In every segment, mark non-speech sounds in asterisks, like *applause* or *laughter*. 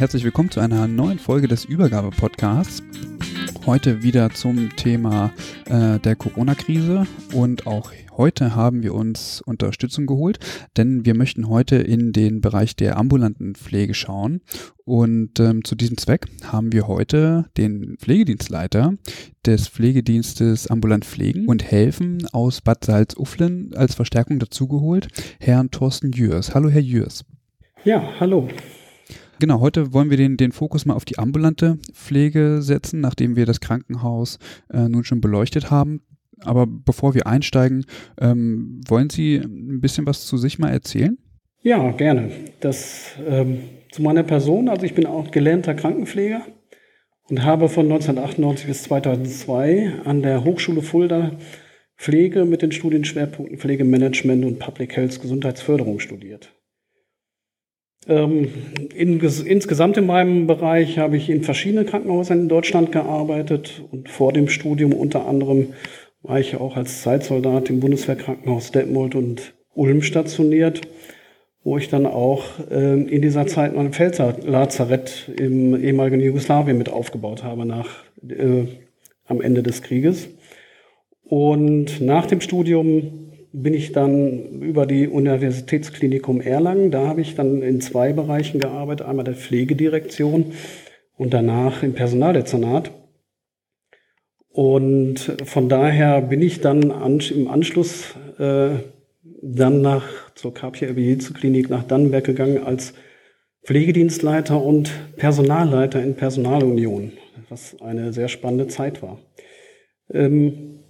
Herzlich willkommen zu einer neuen Folge des Übergabe-Podcasts. Heute wieder zum Thema äh, der Corona-Krise und auch heute haben wir uns Unterstützung geholt, denn wir möchten heute in den Bereich der ambulanten Pflege schauen und ähm, zu diesem Zweck haben wir heute den Pflegedienstleiter des Pflegedienstes Ambulant Pflegen und Helfen aus Bad Salzuflen als Verstärkung dazugeholt, Herrn Thorsten Jürs. Hallo, Herr Jürs. Ja, hallo. Genau, heute wollen wir den, den Fokus mal auf die ambulante Pflege setzen, nachdem wir das Krankenhaus äh, nun schon beleuchtet haben. Aber bevor wir einsteigen, ähm, wollen Sie ein bisschen was zu sich mal erzählen? Ja, gerne. Das ähm, zu meiner Person. Also ich bin auch gelernter Krankenpfleger und habe von 1998 bis 2002 an der Hochschule Fulda Pflege mit den Studienschwerpunkten Pflegemanagement und Public Health Gesundheitsförderung studiert. Ähm, in, insgesamt in meinem Bereich habe ich in verschiedenen Krankenhäusern in Deutschland gearbeitet und vor dem Studium unter anderem war ich auch als Zeitsoldat im Bundeswehrkrankenhaus Detmold und Ulm stationiert, wo ich dann auch äh, in dieser Zeit mein Feldlazarett im ehemaligen Jugoslawien mit aufgebaut habe nach äh, am Ende des Krieges. Und nach dem Studium bin ich dann über die Universitätsklinikum Erlangen. Da habe ich dann in zwei Bereichen gearbeitet. Einmal der Pflegedirektion und danach im Personaldezernat. Und von daher bin ich dann im Anschluss äh, dann nach zur Capia-Klinik nach Dannenberg gegangen als Pflegedienstleiter und Personalleiter in Personalunion, was eine sehr spannende Zeit war. Ähm,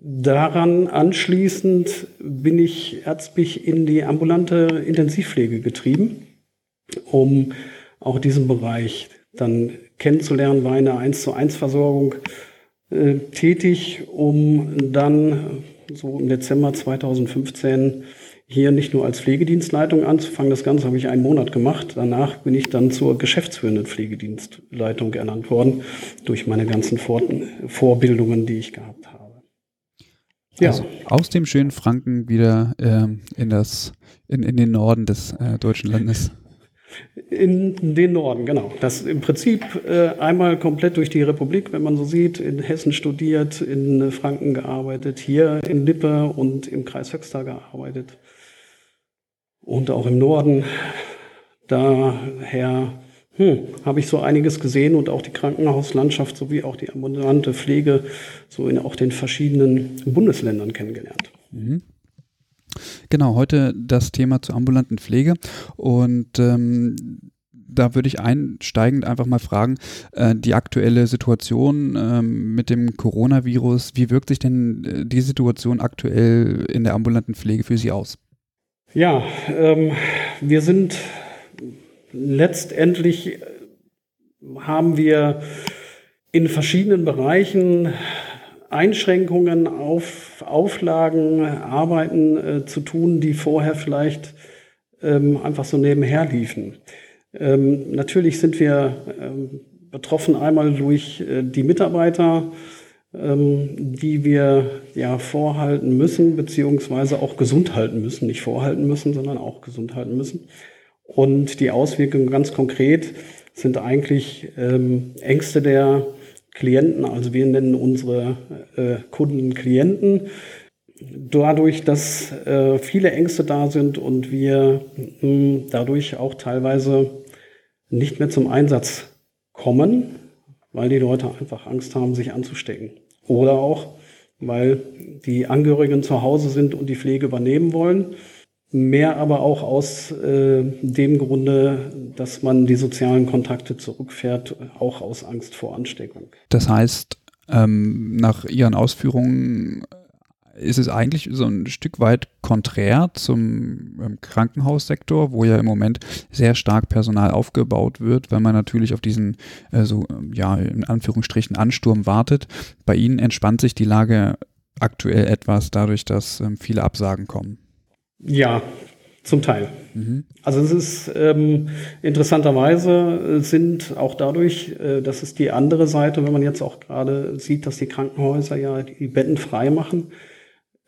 Daran anschließend bin ich ärztlich in die ambulante Intensivpflege getrieben, um auch diesen Bereich dann kennenzulernen, war eine 1 zu 1 Versorgung äh, tätig, um dann so im Dezember 2015 hier nicht nur als Pflegedienstleitung anzufangen. Das Ganze habe ich einen Monat gemacht. Danach bin ich dann zur geschäftsführenden Pflegedienstleitung ernannt worden durch meine ganzen Vorbildungen, die ich gehabt habe. Ja. Also aus dem schönen Franken wieder ähm, in, das, in, in den Norden des äh, deutschen Landes. In den Norden, genau. Das im Prinzip äh, einmal komplett durch die Republik, wenn man so sieht, in Hessen studiert, in Franken gearbeitet, hier in Lippe und im Kreis Höxter gearbeitet. Und auch im Norden. Daher hm, habe ich so einiges gesehen und auch die Krankenhauslandschaft sowie auch die ambulante Pflege so in auch den verschiedenen Bundesländern kennengelernt. Mhm. Genau, heute das Thema zur ambulanten Pflege und ähm, da würde ich einsteigend einfach mal fragen, äh, die aktuelle Situation äh, mit dem Coronavirus, wie wirkt sich denn äh, die Situation aktuell in der ambulanten Pflege für Sie aus? Ja, ähm, wir sind letztendlich haben wir in verschiedenen Bereichen Einschränkungen auf Auflagen, Arbeiten äh, zu tun, die vorher vielleicht ähm, einfach so nebenher liefen. Ähm, natürlich sind wir ähm, betroffen einmal durch äh, die Mitarbeiter, ähm, die wir ja vorhalten müssen, beziehungsweise auch gesund halten müssen. Nicht vorhalten müssen, sondern auch gesund halten müssen. Und die Auswirkungen ganz konkret sind eigentlich ähm, Ängste der Klienten, also wir nennen unsere äh, Kunden Klienten. Dadurch, dass äh, viele Ängste da sind und wir mh, hm, dadurch auch teilweise nicht mehr zum Einsatz kommen, weil die Leute einfach Angst haben, sich anzustecken. Oder auch, weil die Angehörigen zu Hause sind und die Pflege übernehmen wollen. Mehr aber auch aus äh, dem Grunde, dass man die sozialen Kontakte zurückfährt, auch aus Angst vor Ansteckung. Das heißt, ähm, nach Ihren Ausführungen ist es eigentlich so ein Stück weit konträr zum ähm, Krankenhaussektor, wo ja im Moment sehr stark Personal aufgebaut wird, weil man natürlich auf diesen, äh, so, ja, in Anführungsstrichen Ansturm wartet. Bei Ihnen entspannt sich die Lage aktuell etwas dadurch, dass ähm, viele Absagen kommen. Ja, zum Teil. Mhm. Also es ist ähm, interessanterweise sind auch dadurch, äh, das ist die andere Seite, wenn man jetzt auch gerade sieht, dass die Krankenhäuser ja die Betten frei machen,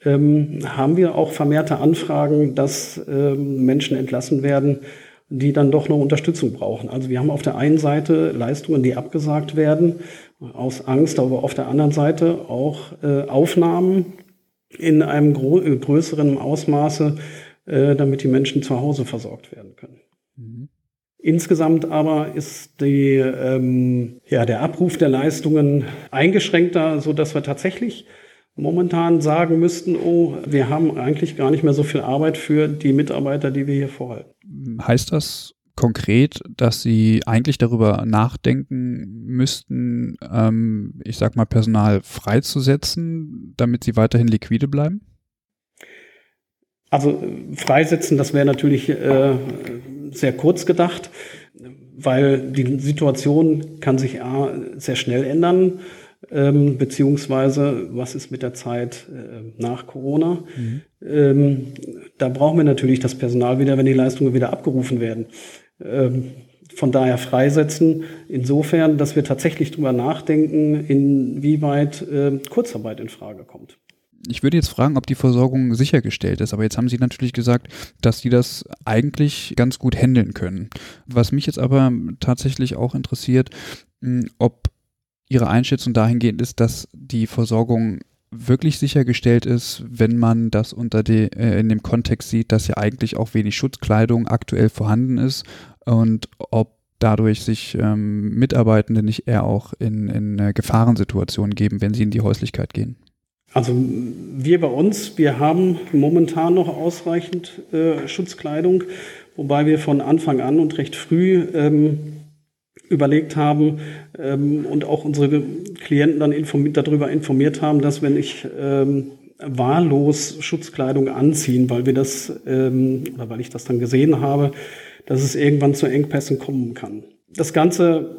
ähm, haben wir auch vermehrte Anfragen, dass ähm, Menschen entlassen werden, die dann doch noch Unterstützung brauchen. Also wir haben auf der einen Seite Leistungen, die abgesagt werden, aus Angst, aber auf der anderen Seite auch äh, Aufnahmen in einem größeren Ausmaße, äh, damit die Menschen zu Hause versorgt werden können. Mhm. Insgesamt aber ist die, ähm, ja, der Abruf der Leistungen eingeschränkter, so dass wir tatsächlich momentan sagen müssten, oh, wir haben eigentlich gar nicht mehr so viel Arbeit für die Mitarbeiter, die wir hier vorhalten. Heißt das konkret, dass Sie eigentlich darüber nachdenken müssten, ähm, ich sag mal, Personal freizusetzen, damit Sie weiterhin liquide bleiben? Also freisetzen, das wäre natürlich äh, sehr kurz gedacht, weil die Situation kann sich A, sehr schnell ändern ähm, beziehungsweise was ist mit der Zeit äh, nach Corona. Mhm. Ähm, da brauchen wir natürlich das Personal wieder, wenn die Leistungen wieder abgerufen werden. Ähm, von daher freisetzen, insofern, dass wir tatsächlich drüber nachdenken, inwieweit äh, Kurzarbeit in Frage kommt. Ich würde jetzt fragen, ob die Versorgung sichergestellt ist, aber jetzt haben Sie natürlich gesagt, dass Sie das eigentlich ganz gut handeln können. Was mich jetzt aber tatsächlich auch interessiert, ob Ihre Einschätzung dahingehend ist, dass die Versorgung wirklich sichergestellt ist, wenn man das unter die, äh, in dem Kontext sieht, dass ja eigentlich auch wenig Schutzkleidung aktuell vorhanden ist und ob dadurch sich ähm, Mitarbeitende nicht eher auch in, in äh, Gefahrensituationen geben, wenn sie in die Häuslichkeit gehen? Also wir bei uns, wir haben momentan noch ausreichend äh, Schutzkleidung, wobei wir von Anfang an und recht früh ähm, überlegt haben ähm, und auch unsere Klienten dann informiert, darüber informiert haben, dass wenn ich ähm, wahllos Schutzkleidung anziehen, weil wir das ähm, oder weil ich das dann gesehen habe, dass es irgendwann zu Engpässen kommen kann. Das Ganze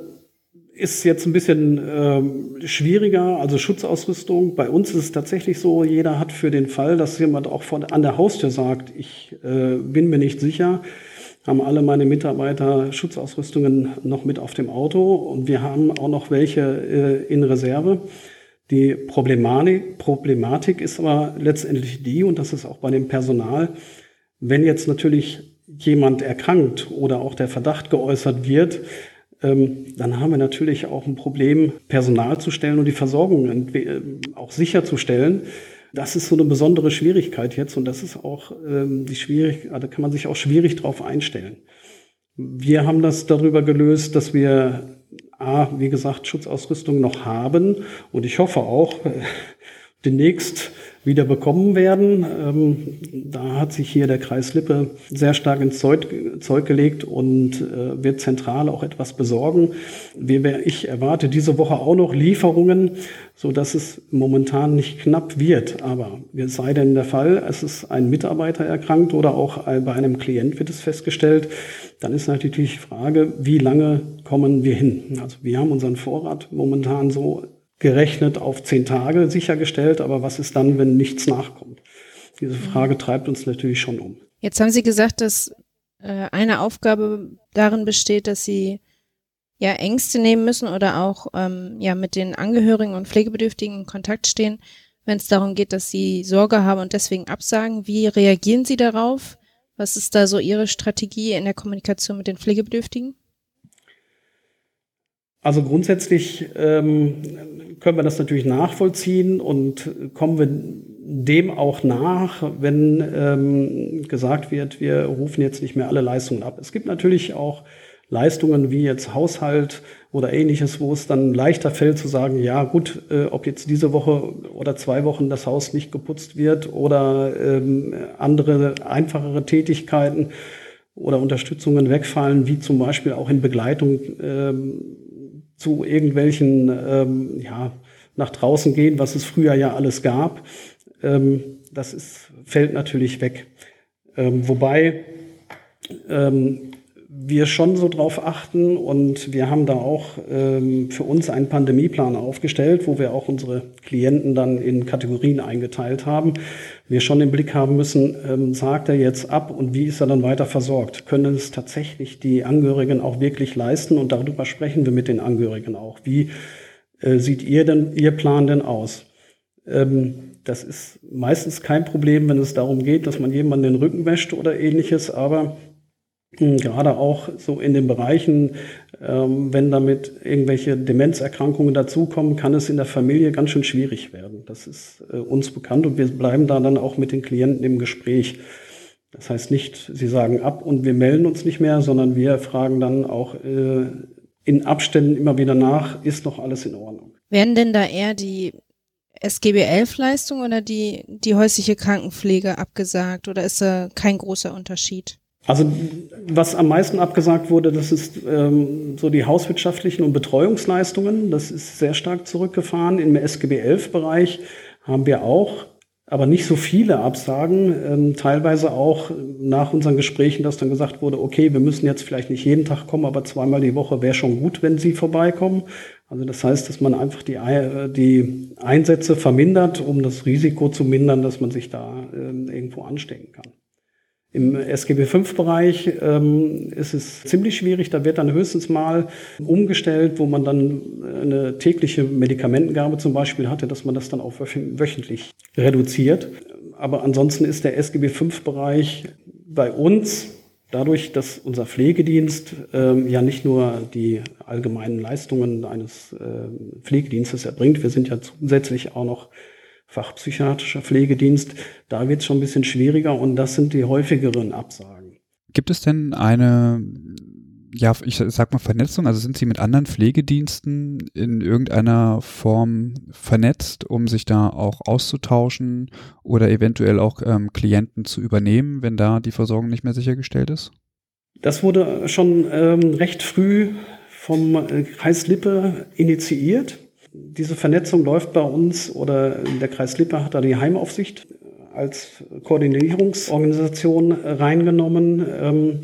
ist jetzt ein bisschen ähm, schwieriger, also Schutzausrüstung. Bei uns ist es tatsächlich so, jeder hat für den Fall, dass jemand auch von, an der Haustür sagt, ich äh, bin mir nicht sicher, haben alle meine Mitarbeiter Schutzausrüstungen noch mit auf dem Auto und wir haben auch noch welche äh, in Reserve. Die Problematik, Problematik ist aber letztendlich die, und das ist auch bei dem Personal, wenn jetzt natürlich jemand erkrankt oder auch der Verdacht geäußert wird, ähm, dann haben wir natürlich auch ein Problem, Personal zu stellen und die Versorgung äh, auch sicherzustellen. Das ist so eine besondere Schwierigkeit jetzt und das ist auch ähm, die schwierig, da kann man sich auch schwierig drauf einstellen. Wir haben das darüber gelöst, dass wir A, wie gesagt, Schutzausrüstung noch haben und ich hoffe auch, äh, *laughs* demnächst wieder bekommen werden. Ähm, da hat sich hier der Kreis Lippe sehr stark ins Zeug, Zeug gelegt und äh, wird zentral auch etwas besorgen. Ich erwarte diese Woche auch noch Lieferungen, so dass es momentan nicht knapp wird. Aber es sei denn der Fall, es ist ein Mitarbeiter erkrankt oder auch bei einem Klient wird es festgestellt, dann ist natürlich die Frage, wie lange kommen wir hin? Also wir haben unseren Vorrat momentan so gerechnet auf zehn Tage sichergestellt, aber was ist dann, wenn nichts nachkommt? Diese Frage treibt uns natürlich schon um. Jetzt haben Sie gesagt, dass äh, eine Aufgabe darin besteht, dass Sie ja Ängste nehmen müssen oder auch ähm, ja mit den Angehörigen und Pflegebedürftigen in Kontakt stehen, wenn es darum geht, dass sie Sorge haben und deswegen absagen. Wie reagieren Sie darauf? Was ist da so Ihre Strategie in der Kommunikation mit den Pflegebedürftigen? Also grundsätzlich ähm, können wir das natürlich nachvollziehen und kommen wir dem auch nach, wenn ähm, gesagt wird, wir rufen jetzt nicht mehr alle Leistungen ab. Es gibt natürlich auch Leistungen wie jetzt Haushalt oder ähnliches, wo es dann leichter fällt zu sagen, ja gut, äh, ob jetzt diese Woche oder zwei Wochen das Haus nicht geputzt wird oder ähm, andere einfachere Tätigkeiten oder Unterstützungen wegfallen, wie zum Beispiel auch in Begleitung ähm, zu irgendwelchen, ähm, ja, nach draußen gehen, was es früher ja alles gab. Ähm, das ist, fällt natürlich weg. Ähm, wobei ähm, wir schon so drauf achten und wir haben da auch ähm, für uns einen Pandemieplan aufgestellt, wo wir auch unsere Klienten dann in Kategorien eingeteilt haben. Wir schon im Blick haben müssen, ähm, sagt er jetzt ab und wie ist er dann weiter versorgt? Können es tatsächlich die Angehörigen auch wirklich leisten? Und darüber sprechen wir mit den Angehörigen auch. Wie äh, sieht ihr denn, Ihr Plan denn aus? Ähm, das ist meistens kein Problem, wenn es darum geht, dass man jemanden den Rücken wäscht oder ähnliches, aber gerade auch so in den Bereichen, ähm, wenn damit irgendwelche Demenzerkrankungen dazukommen, kann es in der Familie ganz schön schwierig werden. Das ist äh, uns bekannt und wir bleiben da dann auch mit den Klienten im Gespräch. Das heißt nicht, sie sagen ab und wir melden uns nicht mehr, sondern wir fragen dann auch äh, in Abständen immer wieder nach, ist noch alles in Ordnung. Werden denn da eher die SGB-11-Leistung oder die, die häusliche Krankenpflege abgesagt oder ist da kein großer Unterschied? Also was am meisten abgesagt wurde, das ist ähm, so die hauswirtschaftlichen und Betreuungsleistungen. Das ist sehr stark zurückgefahren. Im SGB-11-Bereich haben wir auch, aber nicht so viele Absagen. Ähm, teilweise auch nach unseren Gesprächen, dass dann gesagt wurde, okay, wir müssen jetzt vielleicht nicht jeden Tag kommen, aber zweimal die Woche wäre schon gut, wenn Sie vorbeikommen. Also das heißt, dass man einfach die, äh, die Einsätze vermindert, um das Risiko zu mindern, dass man sich da äh, irgendwo anstecken kann. Im SGB-5-Bereich ähm, ist es ziemlich schwierig. Da wird dann höchstens mal umgestellt, wo man dann eine tägliche Medikamentengabe zum Beispiel hatte, dass man das dann auch wöchentlich reduziert. Aber ansonsten ist der SGB-5-Bereich bei uns dadurch, dass unser Pflegedienst ähm, ja nicht nur die allgemeinen Leistungen eines äh, Pflegedienstes erbringt, wir sind ja zusätzlich auch noch fachpsychiatrischer Pflegedienst, da wird es schon ein bisschen schwieriger und das sind die häufigeren Absagen. Gibt es denn eine, ja, ich sag mal Vernetzung, also sind Sie mit anderen Pflegediensten in irgendeiner Form vernetzt, um sich da auch auszutauschen oder eventuell auch ähm, Klienten zu übernehmen, wenn da die Versorgung nicht mehr sichergestellt ist? Das wurde schon ähm, recht früh vom äh, Kreis Lippe initiiert diese Vernetzung läuft bei uns oder der Kreis Lippe hat da die Heimaufsicht als Koordinierungsorganisation reingenommen, ähm,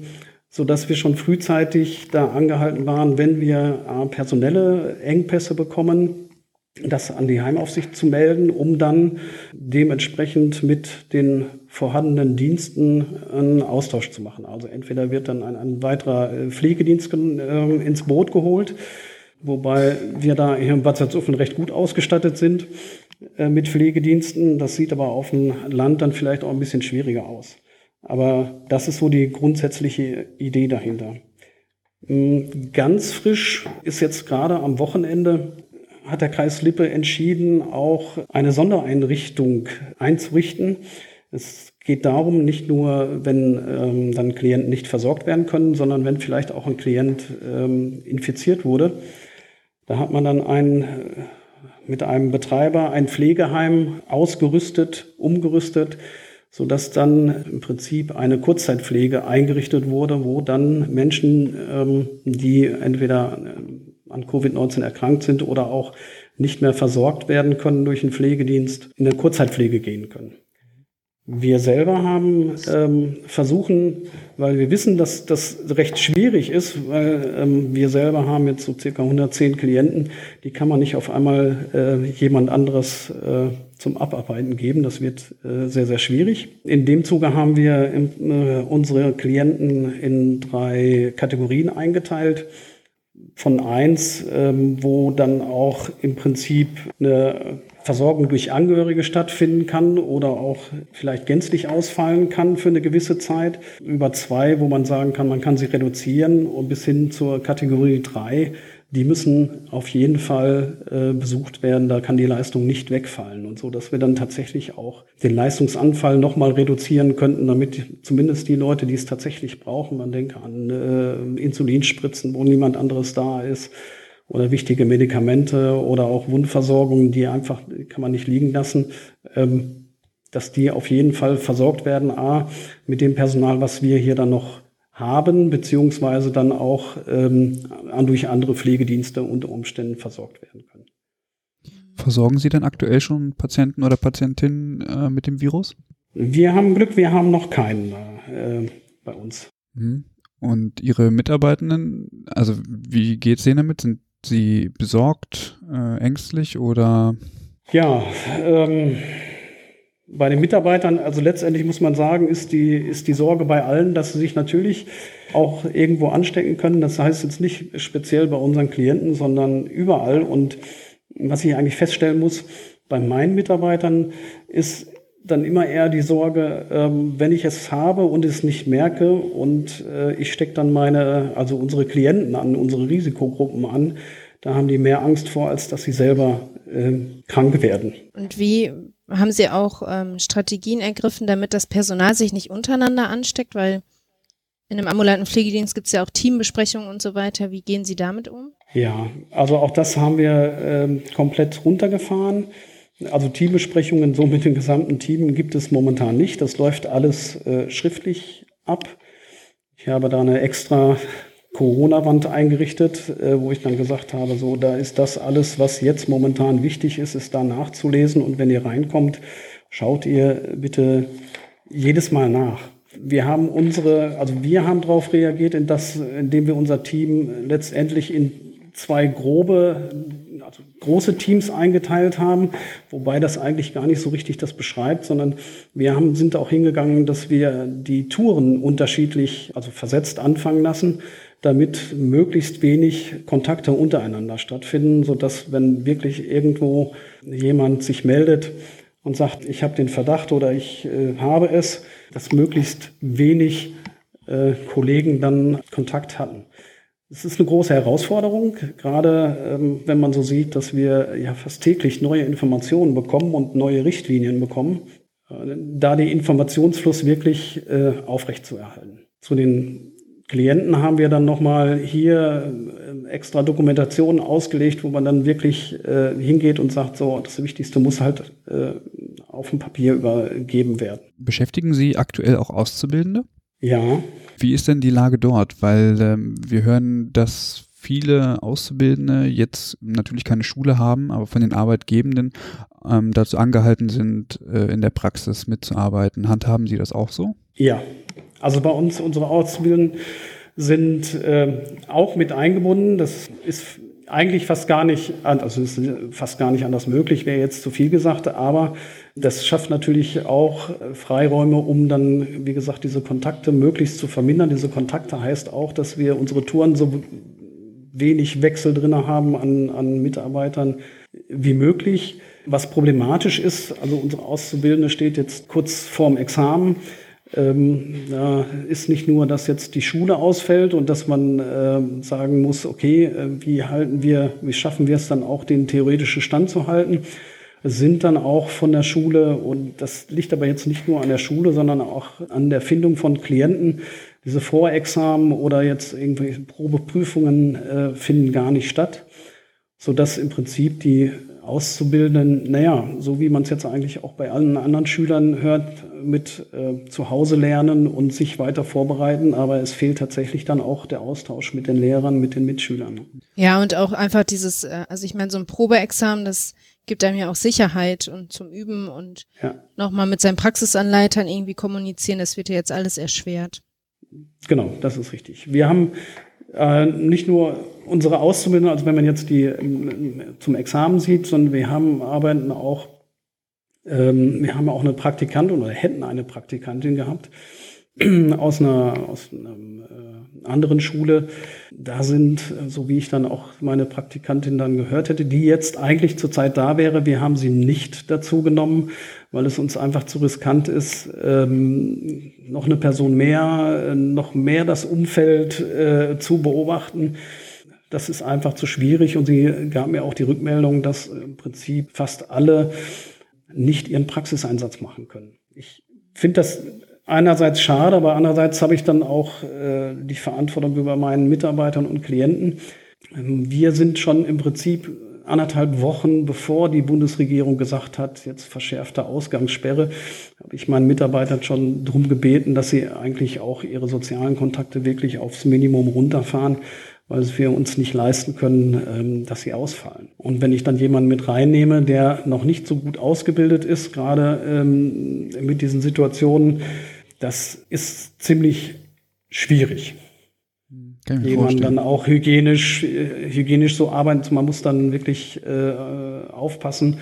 so dass wir schon frühzeitig da angehalten waren, wenn wir äh, personelle Engpässe bekommen, das an die Heimaufsicht zu melden, um dann dementsprechend mit den vorhandenen Diensten einen Austausch zu machen. Also entweder wird dann ein, ein weiterer äh, Pflegedienst äh, ins Boot geholt, wobei wir da hier in Bad Salzuflen recht gut ausgestattet sind äh, mit Pflegediensten. Das sieht aber auf dem Land dann vielleicht auch ein bisschen schwieriger aus. Aber das ist so die grundsätzliche Idee dahinter. Mm, ganz frisch ist jetzt gerade am Wochenende hat der Kreis Lippe entschieden, auch eine Sondereinrichtung einzurichten. Es geht darum, nicht nur, wenn ähm, dann Klienten nicht versorgt werden können, sondern wenn vielleicht auch ein Klient ähm, infiziert wurde, da hat man dann ein, äh, mit einem Betreiber ein Pflegeheim ausgerüstet, umgerüstet, so dass dann im Prinzip eine Kurzzeitpflege eingerichtet wurde, wo dann Menschen, ähm, die entweder äh, an Covid-19 erkrankt sind oder auch nicht mehr versorgt werden können durch einen Pflegedienst, in eine Kurzzeitpflege gehen können. Wir selber haben ähm, versuchen, weil wir wissen, dass das recht schwierig ist, weil ähm, wir selber haben jetzt so circa 110 Klienten, die kann man nicht auf einmal äh, jemand anderes äh, zum Abarbeiten geben. Das wird äh, sehr, sehr schwierig. In dem Zuge haben wir im, äh, unsere Klienten in drei Kategorien eingeteilt von eins, ähm, wo dann auch im Prinzip eine Versorgung durch Angehörige stattfinden kann oder auch vielleicht gänzlich ausfallen kann für eine gewisse Zeit. Über zwei, wo man sagen kann, man kann sie reduzieren und bis hin zur Kategorie drei, die müssen auf jeden Fall äh, besucht werden. Da kann die Leistung nicht wegfallen und so, dass wir dann tatsächlich auch den Leistungsanfall nochmal reduzieren könnten, damit zumindest die Leute, die es tatsächlich brauchen, man denke an äh, Insulinspritzen, wo niemand anderes da ist, oder wichtige Medikamente oder auch Wundversorgungen, die einfach kann man nicht liegen lassen, ähm, dass die auf jeden Fall versorgt werden. A, mit dem Personal, was wir hier dann noch haben, beziehungsweise dann auch ähm, durch andere Pflegedienste unter Umständen versorgt werden können. Versorgen Sie denn aktuell schon Patienten oder Patientinnen äh, mit dem Virus? Wir haben Glück, wir haben noch keinen äh, bei uns. Mhm. Und Ihre Mitarbeitenden, also wie geht es denen damit? Sind Sie besorgt, äh, ängstlich oder? Ja, ähm, bei den Mitarbeitern, also letztendlich muss man sagen, ist die, ist die Sorge bei allen, dass sie sich natürlich auch irgendwo anstecken können. Das heißt jetzt nicht speziell bei unseren Klienten, sondern überall. Und was ich eigentlich feststellen muss, bei meinen Mitarbeitern ist dann immer eher die Sorge, ähm, wenn ich es habe und es nicht merke und äh, ich stecke dann meine, also unsere Klienten an, unsere Risikogruppen an, da haben die mehr Angst vor, als dass sie selber äh, krank werden. Und wie haben Sie auch ähm, Strategien ergriffen, damit das Personal sich nicht untereinander ansteckt? Weil in einem ambulanten Pflegedienst gibt es ja auch Teambesprechungen und so weiter. Wie gehen Sie damit um? Ja, also auch das haben wir ähm, komplett runtergefahren. Also Teambesprechungen so mit dem gesamten Team gibt es momentan nicht. Das läuft alles äh, schriftlich ab. Ich habe da eine extra Corona-Wand eingerichtet, äh, wo ich dann gesagt habe, so, da ist das alles, was jetzt momentan wichtig ist, ist da nachzulesen. Und wenn ihr reinkommt, schaut ihr bitte jedes Mal nach. Wir haben unsere, also wir haben darauf reagiert, in das, indem wir unser Team letztendlich in zwei grobe, also große Teams eingeteilt haben, wobei das eigentlich gar nicht so richtig das beschreibt, sondern wir haben, sind auch hingegangen, dass wir die Touren unterschiedlich, also versetzt anfangen lassen damit möglichst wenig Kontakte untereinander stattfinden, so dass wenn wirklich irgendwo jemand sich meldet und sagt, ich habe den Verdacht oder ich äh, habe es, dass möglichst wenig äh, Kollegen dann Kontakt hatten. Es ist eine große Herausforderung, gerade ähm, wenn man so sieht, dass wir ja fast täglich neue Informationen bekommen und neue Richtlinien bekommen, äh, da den Informationsfluss wirklich äh, aufrechtzuerhalten. Zu den Klienten haben wir dann nochmal hier äh, extra Dokumentationen ausgelegt, wo man dann wirklich äh, hingeht und sagt, so, das Wichtigste muss halt äh, auf dem Papier übergeben werden. Beschäftigen Sie aktuell auch Auszubildende? Ja. Wie ist denn die Lage dort? Weil ähm, wir hören, dass viele Auszubildende jetzt natürlich keine Schule haben, aber von den Arbeitgebenden ähm, dazu angehalten sind, äh, in der Praxis mitzuarbeiten. Handhaben Sie das auch so? Ja, also bei uns, unsere Auszubildenden sind äh, auch mit eingebunden. Das ist eigentlich fast gar nicht, also ist fast gar nicht anders möglich, wäre jetzt zu viel gesagt, aber das schafft natürlich auch Freiräume, um dann, wie gesagt, diese Kontakte möglichst zu vermindern. Diese Kontakte heißt auch, dass wir unsere Touren so wenig Wechsel drin haben an, an Mitarbeitern wie möglich. Was problematisch ist, also unsere Auszubildende steht jetzt kurz vorm Examen. Ähm, da ist nicht nur, dass jetzt die Schule ausfällt und dass man äh, sagen muss, okay, äh, wie halten wir, wie schaffen wir es dann auch, den theoretischen Stand zu halten, sind dann auch von der Schule, und das liegt aber jetzt nicht nur an der Schule, sondern auch an der Findung von Klienten, diese Vorexamen oder jetzt irgendwelche Probeprüfungen äh, finden gar nicht statt, sodass im Prinzip die Auszubildenden, naja, so wie man es jetzt eigentlich auch bei allen anderen Schülern hört, mit äh, zu Hause lernen und sich weiter vorbereiten, aber es fehlt tatsächlich dann auch der Austausch mit den Lehrern, mit den Mitschülern. Ja, und auch einfach dieses, äh, also ich meine, so ein Probeexamen, das gibt einem ja auch Sicherheit und zum Üben und ja. nochmal mit seinen Praxisanleitern irgendwie kommunizieren, das wird ja jetzt alles erschwert. Genau, das ist richtig. Wir haben äh, nicht nur unsere Auszubildenden, also wenn man jetzt die ähm, zum Examen sieht, sondern wir haben arbeiten auch, ähm, wir haben auch eine Praktikantin oder hätten eine Praktikantin gehabt *clears throat* aus einer, aus einer äh, anderen Schule. Da sind, so wie ich dann auch meine Praktikantin dann gehört hätte, die jetzt eigentlich zurzeit da wäre. Wir haben sie nicht dazu genommen, weil es uns einfach zu riskant ist, ähm, noch eine Person mehr, äh, noch mehr das Umfeld äh, zu beobachten das ist einfach zu schwierig. Und sie gab mir auch die Rückmeldung, dass im Prinzip fast alle nicht ihren Praxiseinsatz machen können. Ich finde das einerseits schade, aber andererseits habe ich dann auch äh, die Verantwortung über meinen Mitarbeitern und Klienten. Ähm, wir sind schon im Prinzip anderthalb Wochen bevor die Bundesregierung gesagt hat, jetzt verschärfte Ausgangssperre, habe ich meinen Mitarbeitern schon darum gebeten, dass sie eigentlich auch ihre sozialen Kontakte wirklich aufs Minimum runterfahren, weil wir uns nicht leisten können, ähm, dass sie ausfallen. Und wenn ich dann jemanden mit reinnehme, der noch nicht so gut ausgebildet ist, gerade ähm, mit diesen Situationen, das ist ziemlich schwierig. Kann jemand dann auch hygienisch, äh, hygienisch so arbeiten. Man muss dann wirklich äh, aufpassen.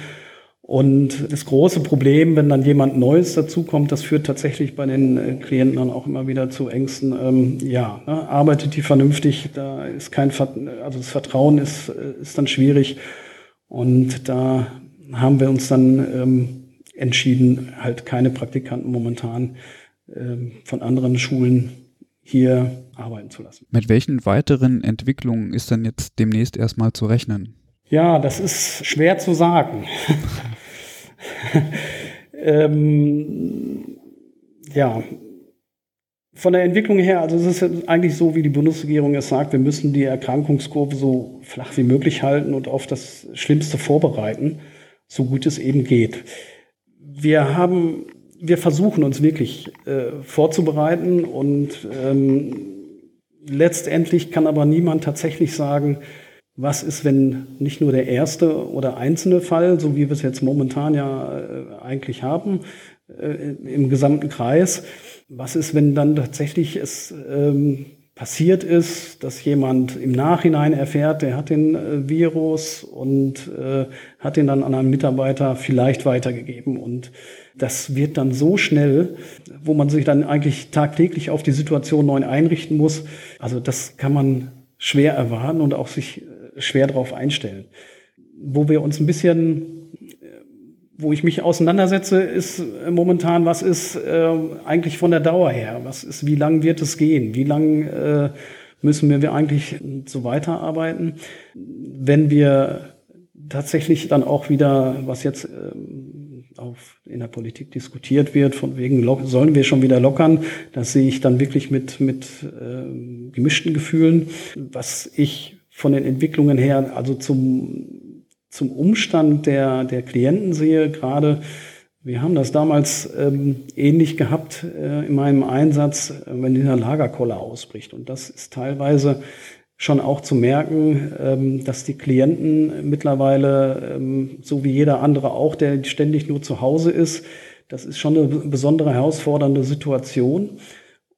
Und das große Problem, wenn dann jemand Neues dazukommt, das führt tatsächlich bei den äh, Klienten dann auch immer wieder zu Ängsten. Ähm, ja, ne, arbeitet die vernünftig, da ist kein, also das Vertrauen ist, äh, ist dann schwierig. Und da haben wir uns dann ähm, entschieden, halt keine Praktikanten momentan von anderen Schulen hier arbeiten zu lassen. Mit welchen weiteren Entwicklungen ist dann jetzt demnächst erstmal zu rechnen? Ja, das ist schwer zu sagen. *laughs* ähm, ja, von der Entwicklung her, also es ist eigentlich so, wie die Bundesregierung es sagt, wir müssen die Erkrankungskurve so flach wie möglich halten und auf das Schlimmste vorbereiten, so gut es eben geht. Wir haben wir versuchen uns wirklich äh, vorzubereiten und ähm, letztendlich kann aber niemand tatsächlich sagen, was ist, wenn nicht nur der erste oder einzelne Fall, so wie wir es jetzt momentan ja äh, eigentlich haben, äh, im gesamten Kreis, was ist, wenn dann tatsächlich es ähm, passiert ist, dass jemand im Nachhinein erfährt, der hat den äh, Virus und äh, hat den dann an einen Mitarbeiter vielleicht weitergegeben. Und das wird dann so schnell, wo man sich dann eigentlich tagtäglich auf die Situation neu einrichten muss. Also das kann man schwer erwarten und auch sich äh, schwer darauf einstellen. Wo wir uns ein bisschen wo ich mich auseinandersetze, ist äh, momentan, was ist äh, eigentlich von der Dauer her? Was ist, wie lang wird es gehen? Wie lang äh, müssen wir eigentlich so weiterarbeiten? Wenn wir tatsächlich dann auch wieder, was jetzt ähm, auf, in der Politik diskutiert wird, von wegen sollen wir schon wieder lockern, das sehe ich dann wirklich mit, mit äh, gemischten Gefühlen. Was ich von den Entwicklungen her, also zum zum Umstand der, der Klienten sehe, gerade wir haben das damals ähm, ähnlich gehabt äh, in meinem Einsatz, äh, wenn dieser Lagerkoller ausbricht. Und das ist teilweise schon auch zu merken, ähm, dass die Klienten mittlerweile, ähm, so wie jeder andere auch, der ständig nur zu Hause ist, das ist schon eine besondere herausfordernde Situation.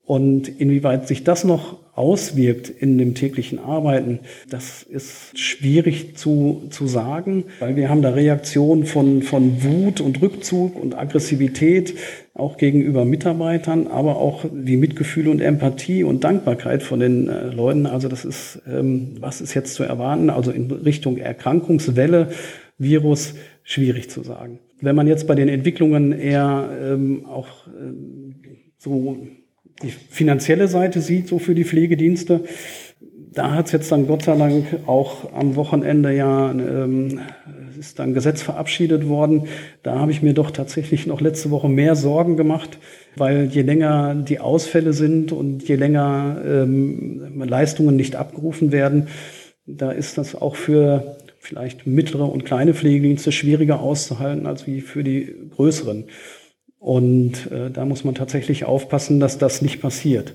Und inwieweit sich das noch auswirkt in dem täglichen Arbeiten, das ist schwierig zu, zu sagen, weil wir haben da Reaktionen von, von Wut und Rückzug und Aggressivität auch gegenüber Mitarbeitern, aber auch wie Mitgefühl und Empathie und Dankbarkeit von den äh, Leuten. Also das ist, ähm, was ist jetzt zu erwarten? Also in Richtung Erkrankungswelle, Virus, schwierig zu sagen. Wenn man jetzt bei den Entwicklungen eher ähm, auch ähm, so die finanzielle Seite sieht, so für die Pflegedienste, da hat es jetzt dann Gott sei Dank auch am Wochenende ja, ähm, ist dann Gesetz verabschiedet worden. Da habe ich mir doch tatsächlich noch letzte Woche mehr Sorgen gemacht, weil je länger die Ausfälle sind und je länger ähm, Leistungen nicht abgerufen werden, da ist das auch für vielleicht mittlere und kleine Pflegedienste schwieriger auszuhalten als wie für die größeren. Und äh, da muss man tatsächlich aufpassen, dass das nicht passiert.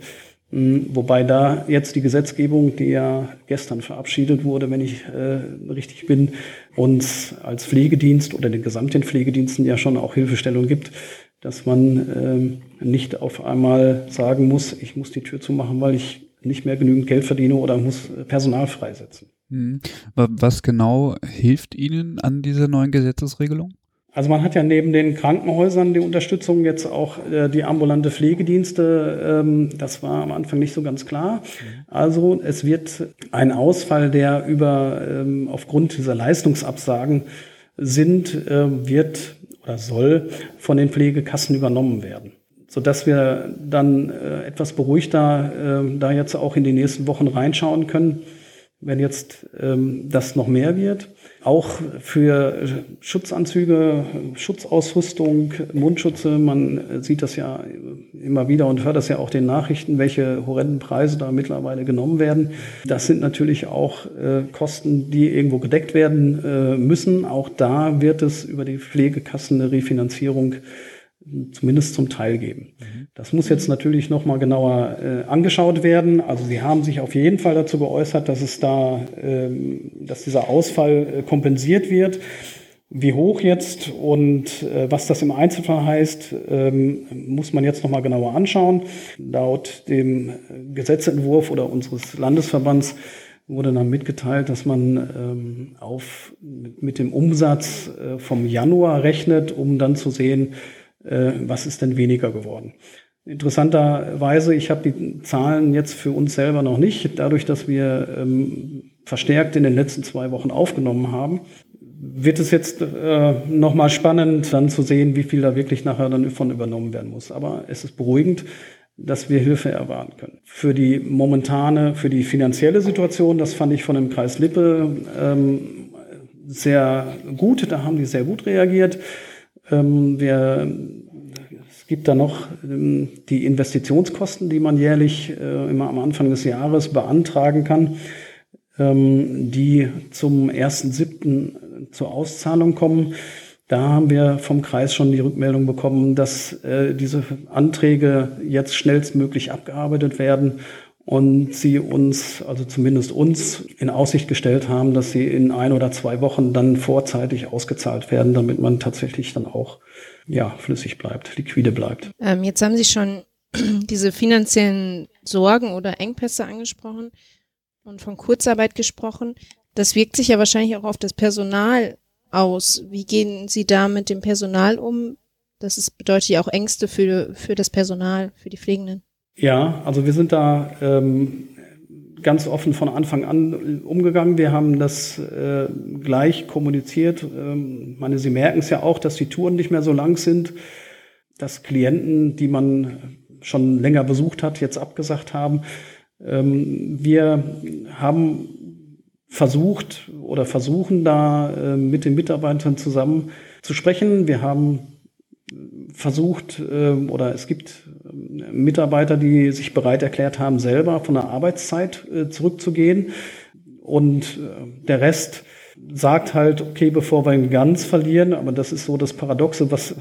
Mhm, wobei da jetzt die Gesetzgebung, die ja gestern verabschiedet wurde, wenn ich äh, richtig bin, uns als Pflegedienst oder den gesamten Pflegediensten ja schon auch Hilfestellung gibt, dass man äh, nicht auf einmal sagen muss, ich muss die Tür zumachen, weil ich nicht mehr genügend Geld verdiene oder muss Personal freisetzen. Mhm. Was genau hilft Ihnen an dieser neuen Gesetzesregelung? Also man hat ja neben den Krankenhäusern die Unterstützung jetzt auch äh, die ambulante Pflegedienste. Ähm, das war am Anfang nicht so ganz klar. Also es wird ein Ausfall, der über ähm, aufgrund dieser Leistungsabsagen sind, äh, wird oder soll von den Pflegekassen übernommen werden, sodass wir dann äh, etwas beruhigter äh, da jetzt auch in die nächsten Wochen reinschauen können wenn jetzt ähm, das noch mehr wird. Auch für Schutzanzüge, Schutzausrüstung, Mundschutze, man sieht das ja immer wieder und hört das ja auch den Nachrichten, welche horrenden Preise da mittlerweile genommen werden. Das sind natürlich auch äh, Kosten, die irgendwo gedeckt werden äh, müssen. Auch da wird es über die Pflegekassen eine Refinanzierung zumindest zum Teil geben. Mhm. Das muss jetzt natürlich noch mal genauer äh, angeschaut werden. Also Sie haben sich auf jeden Fall dazu geäußert, dass es da, ähm, dass dieser Ausfall äh, kompensiert wird. Wie hoch jetzt und äh, was das im Einzelfall heißt, ähm, muss man jetzt noch mal genauer anschauen. Laut dem Gesetzentwurf oder unseres Landesverbands wurde dann mitgeteilt, dass man ähm, auf, mit dem Umsatz äh, vom Januar rechnet, um dann zu sehen, äh, was ist denn weniger geworden. Interessanterweise, ich habe die Zahlen jetzt für uns selber noch nicht, dadurch, dass wir ähm, verstärkt in den letzten zwei Wochen aufgenommen haben, wird es jetzt äh, nochmal spannend, dann zu sehen, wie viel da wirklich nachher dann von übernommen werden muss. Aber es ist beruhigend, dass wir Hilfe erwarten können. Für die momentane, für die finanzielle Situation, das fand ich von dem Kreis Lippe ähm, sehr gut, da haben die sehr gut reagiert. Ähm, wir, es gibt da noch ähm, die Investitionskosten, die man jährlich äh, immer am Anfang des Jahres beantragen kann, ähm, die zum 1.7. zur Auszahlung kommen. Da haben wir vom Kreis schon die Rückmeldung bekommen, dass äh, diese Anträge jetzt schnellstmöglich abgearbeitet werden und sie uns, also zumindest uns, in Aussicht gestellt haben, dass sie in ein oder zwei Wochen dann vorzeitig ausgezahlt werden, damit man tatsächlich dann auch ja, flüssig bleibt, liquide bleibt. Ähm, jetzt haben Sie schon *clears throat* diese finanziellen Sorgen oder Engpässe angesprochen und von Kurzarbeit gesprochen. Das wirkt sich ja wahrscheinlich auch auf das Personal aus. Wie gehen Sie da mit dem Personal um? Das ist, bedeutet ja auch Ängste für, für das Personal, für die Pflegenden. Ja, also wir sind da ähm, ganz offen von Anfang an umgegangen. Wir haben das äh, gleich kommuniziert. Ähm, meine, Sie merken es ja auch, dass die Touren nicht mehr so lang sind, dass Klienten, die man schon länger besucht hat, jetzt abgesagt haben. Ähm, wir haben versucht oder versuchen da äh, mit den Mitarbeitern zusammen zu sprechen. Wir haben versucht äh, oder es gibt äh, Mitarbeiter, die sich bereit erklärt haben, selber von der Arbeitszeit äh, zurückzugehen. Und der Rest sagt halt, okay, bevor wir ihn ganz verlieren, aber das ist so das Paradoxe, was,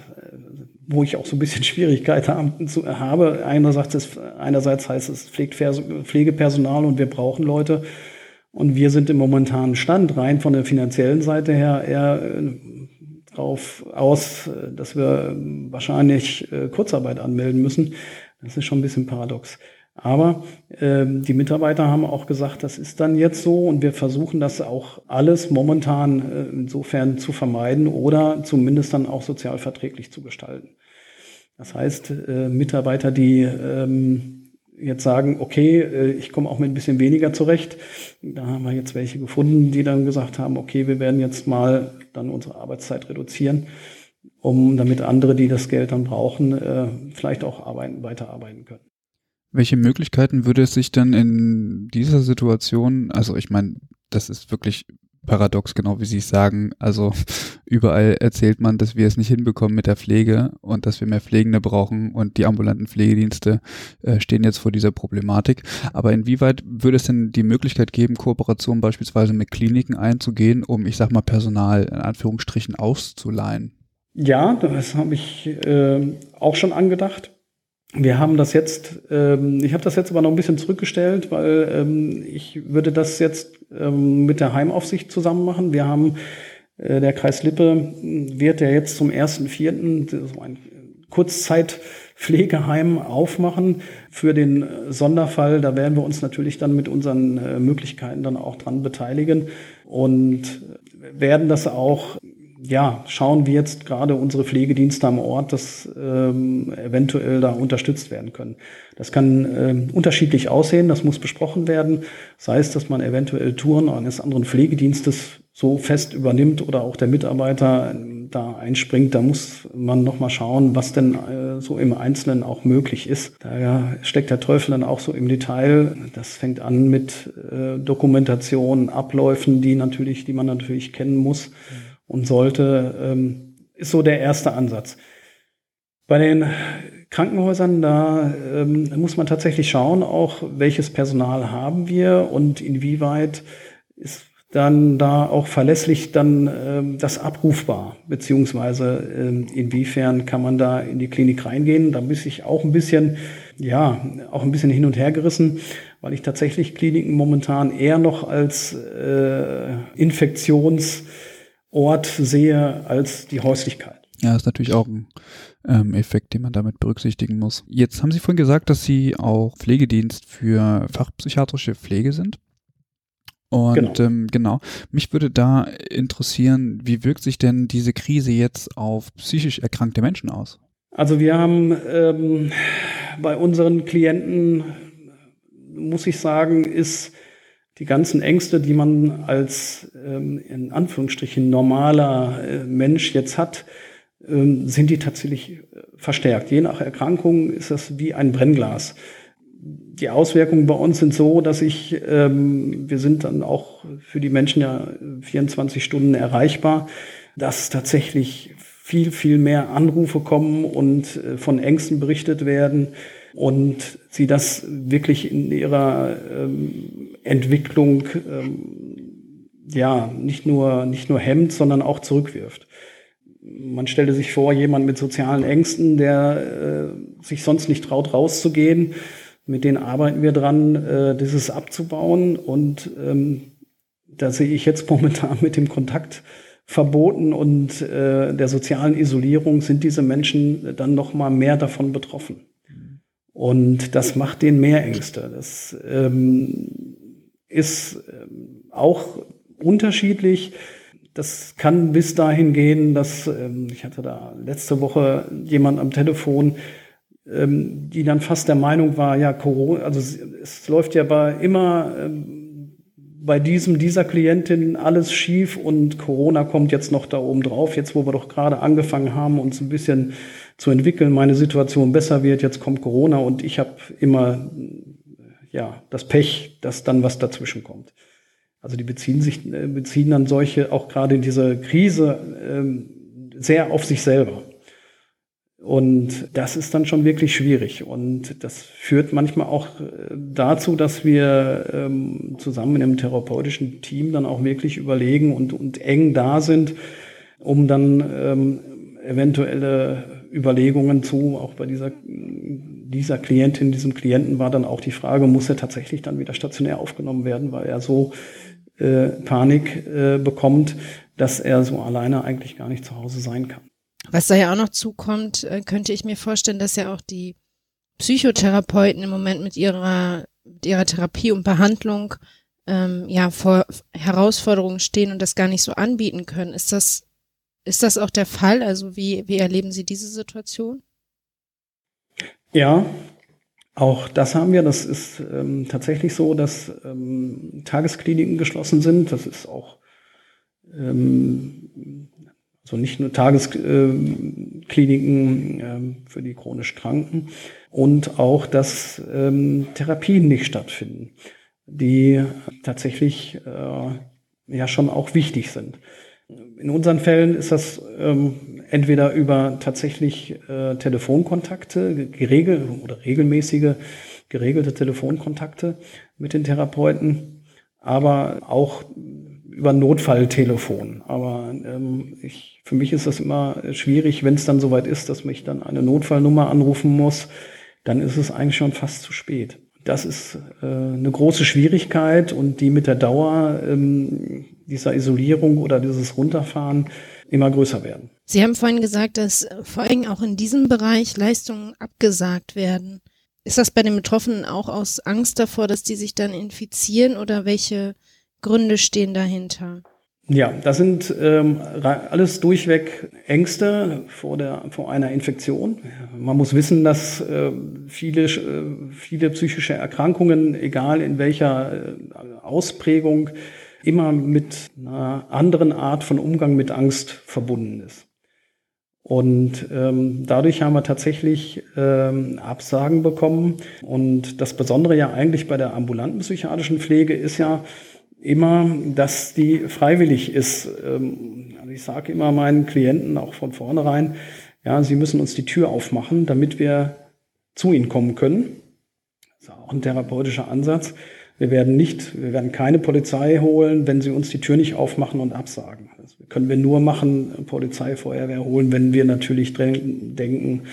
wo ich auch so ein bisschen *laughs* Schwierigkeiten habe. Einerseits, einerseits heißt es Pflegepersonal und wir brauchen Leute. Und wir sind im momentanen Stand rein von der finanziellen Seite her eher drauf aus, dass wir wahrscheinlich äh, Kurzarbeit anmelden müssen. Das ist schon ein bisschen paradox. Aber äh, die Mitarbeiter haben auch gesagt, das ist dann jetzt so und wir versuchen das auch alles momentan äh, insofern zu vermeiden oder zumindest dann auch sozialverträglich zu gestalten. Das heißt, äh, Mitarbeiter, die ähm, jetzt sagen, okay, äh, ich komme auch mit ein bisschen weniger zurecht. Da haben wir jetzt welche gefunden, die dann gesagt haben, okay, wir werden jetzt mal dann unsere Arbeitszeit reduzieren, um damit andere, die das Geld dann brauchen, äh, vielleicht auch arbeiten, weiterarbeiten können. Welche Möglichkeiten würde es sich denn in dieser Situation, also ich meine, das ist wirklich paradox, genau wie Sie es sagen. Also überall erzählt man, dass wir es nicht hinbekommen mit der Pflege und dass wir mehr Pflegende brauchen und die ambulanten Pflegedienste äh, stehen jetzt vor dieser Problematik. Aber inwieweit würde es denn die Möglichkeit geben, Kooperation beispielsweise mit Kliniken einzugehen, um, ich sag mal, Personal in Anführungsstrichen auszuleihen? Ja, das habe ich äh, auch schon angedacht. Wir haben das jetzt, ähm, ich habe das jetzt aber noch ein bisschen zurückgestellt, weil ähm, ich würde das jetzt ähm, mit der Heimaufsicht zusammen machen. Wir haben, äh, der Kreis Lippe wird ja jetzt zum 1.4. so ein Kurzzeitpflegeheim aufmachen für den Sonderfall. Da werden wir uns natürlich dann mit unseren äh, Möglichkeiten dann auch dran beteiligen und werden das auch ja, schauen wir jetzt gerade unsere Pflegedienste am Ort, dass ähm, eventuell da unterstützt werden können. Das kann ähm, unterschiedlich aussehen, das muss besprochen werden. Sei es, dass man eventuell Touren eines anderen Pflegedienstes so fest übernimmt oder auch der Mitarbeiter da einspringt. Da muss man nochmal schauen, was denn äh, so im Einzelnen auch möglich ist. Da steckt der Teufel dann auch so im Detail. Das fängt an mit äh, Dokumentation, Abläufen, die natürlich, die man natürlich kennen muss und sollte. Ähm, ist so der erste Ansatz. Bei den Krankenhäusern, da ähm, muss man tatsächlich schauen, auch welches Personal haben wir und inwieweit ist dann da auch verlässlich dann ähm, das abrufbar, beziehungsweise ähm, inwiefern kann man da in die Klinik reingehen. Da bin ich auch ein bisschen, ja, auch ein bisschen hin und her gerissen, weil ich tatsächlich Kliniken momentan eher noch als äh, Infektionsort sehe als die Häuslichkeit. Ja, ist natürlich auch ein ähm, Effekt, den man damit berücksichtigen muss. Jetzt haben Sie vorhin gesagt, dass Sie auch Pflegedienst für fachpsychiatrische Pflege sind. Und genau. Ähm, genau, mich würde da interessieren, wie wirkt sich denn diese Krise jetzt auf psychisch erkrankte Menschen aus? Also wir haben ähm, bei unseren Klienten, muss ich sagen, ist die ganzen Ängste, die man als ähm, in Anführungsstrichen normaler äh, Mensch jetzt hat, ähm, sind die tatsächlich äh, verstärkt. Je nach Erkrankung ist das wie ein Brennglas. Die Auswirkungen bei uns sind so, dass ich, ähm, wir sind dann auch für die Menschen ja 24 Stunden erreichbar, dass tatsächlich viel, viel mehr Anrufe kommen und äh, von Ängsten berichtet werden und sie das wirklich in ihrer ähm, Entwicklung ähm, ja nicht nur, nicht nur hemmt, sondern auch zurückwirft man stelle sich vor, jemand mit sozialen Ängsten, der äh, sich sonst nicht traut, rauszugehen. Mit denen arbeiten wir dran, äh, dieses abzubauen. Und ähm, da sehe ich jetzt *laughs* momentan mit dem Kontakt verboten und äh, der sozialen Isolierung sind diese Menschen dann noch mal mehr davon betroffen. Und das macht denen mehr Ängste. Das ähm, ist ähm, auch unterschiedlich. Das kann bis dahin gehen, dass ähm, ich hatte da letzte Woche jemand am Telefon, ähm, die dann fast der Meinung war, ja, Corona, also es, läuft ja bei immer bei diesem, dieser Klientin alles schief und Corona kommt jetzt noch da oben drauf, jetzt wo wir doch gerade angefangen haben, uns ein bisschen zu entwickeln, meine Situation besser wird, jetzt kommt Corona und ich habe immer ja das Pech, dass dann was dazwischen kommt. Also die beziehen sich, äh, beziehen dann solche, auch gerade in dieser Krise, ähm, sehr auf sich selber. Und das ist dann schon wirklich schwierig. Und das führt manchmal auch äh, dazu, dass wir ähm, zusammen in einem therapeutischen Team dann auch wirklich überlegen und, und eng da sind, um dann ähm, eventuelle Überlegungen zu, auch bei dieser, dieser Klientin, diesem Klienten war dann auch die Frage, muss er tatsächlich dann wieder stationär aufgenommen werden, weil er so äh, Panik äh, bekommt, dass er so alleine eigentlich gar nicht zu Hause sein kann. Was da ja auch noch zukommt, äh, könnte ich mir vorstellen, dass ja auch die Psychotherapeuten im Moment mit ihrer, mit ihrer Therapie und Behandlung ähm, ja vor Herausforderungen stehen und das gar nicht so anbieten können. Ist das, ist das auch der Fall? Also wie, wie erleben Sie diese Situation? Ja, auch das haben wir. Das ist ähm, tatsächlich so, dass ähm, Tageskliniken geschlossen sind. Das ist auch ähm, also nicht nur Tageskliniken ähm, für die chronisch Kranken und auch, dass ähm, Therapien nicht stattfinden, die tatsächlich äh, ja schon auch wichtig sind. In unseren Fällen ist das ähm, entweder über tatsächlich äh, Telefonkontakte, geregelt oder regelmäßige, geregelte Telefonkontakte mit den Therapeuten, aber auch über Notfalltelefon. Aber ähm, ich, für mich ist das immer schwierig, wenn es dann soweit ist, dass mich dann eine Notfallnummer anrufen muss, dann ist es eigentlich schon fast zu spät. Das ist äh, eine große Schwierigkeit und die mit der Dauer ähm, dieser Isolierung oder dieses Runterfahren immer größer werden. Sie haben vorhin gesagt, dass vor allem auch in diesem Bereich Leistungen abgesagt werden. Ist das bei den Betroffenen auch aus Angst davor, dass die sich dann infizieren oder welche Gründe stehen dahinter? Ja, das sind ähm, alles durchweg Ängste vor, der, vor einer Infektion. Man muss wissen, dass äh, viele, viele psychische Erkrankungen, egal in welcher äh, Ausprägung, immer mit einer anderen Art von Umgang mit Angst verbunden ist. Und ähm, dadurch haben wir tatsächlich ähm, Absagen bekommen. Und das Besondere ja eigentlich bei der ambulanten psychiatrischen Pflege ist ja immer, dass die freiwillig ist. Ähm, also ich sage immer meinen Klienten auch von vornherein, ja, sie müssen uns die Tür aufmachen, damit wir zu ihnen kommen können. Das ist auch ein therapeutischer Ansatz. Wir werden nicht, wir werden keine Polizei holen, wenn sie uns die Tür nicht aufmachen und absagen. Das können wir nur machen, Polizei, Feuerwehr holen, wenn wir natürlich denken,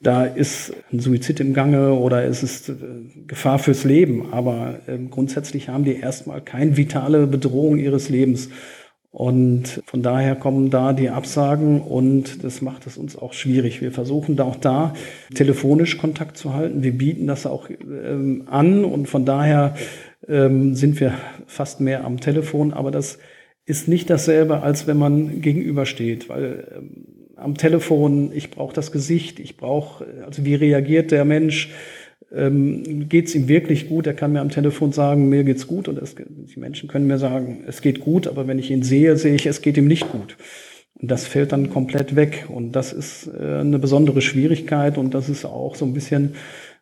da ist ein Suizid im Gange oder es ist äh, Gefahr fürs Leben. Aber äh, grundsätzlich haben die erstmal keine vitale Bedrohung ihres Lebens. Und von daher kommen da die Absagen und das macht es uns auch schwierig. Wir versuchen da auch da telefonisch Kontakt zu halten. Wir bieten das auch ähm, an und von daher ähm, sind wir fast mehr am Telefon. Aber das ist nicht dasselbe, als wenn man gegenübersteht, weil ähm, am Telefon, ich brauche das Gesicht, ich brauche, also wie reagiert der Mensch, ähm, geht es ihm wirklich gut? Er kann mir am Telefon sagen, mir geht's gut und es, die Menschen können mir sagen, es geht gut, aber wenn ich ihn sehe, sehe ich, es geht ihm nicht gut. Und das fällt dann komplett weg und das ist äh, eine besondere Schwierigkeit und das ist auch so ein bisschen,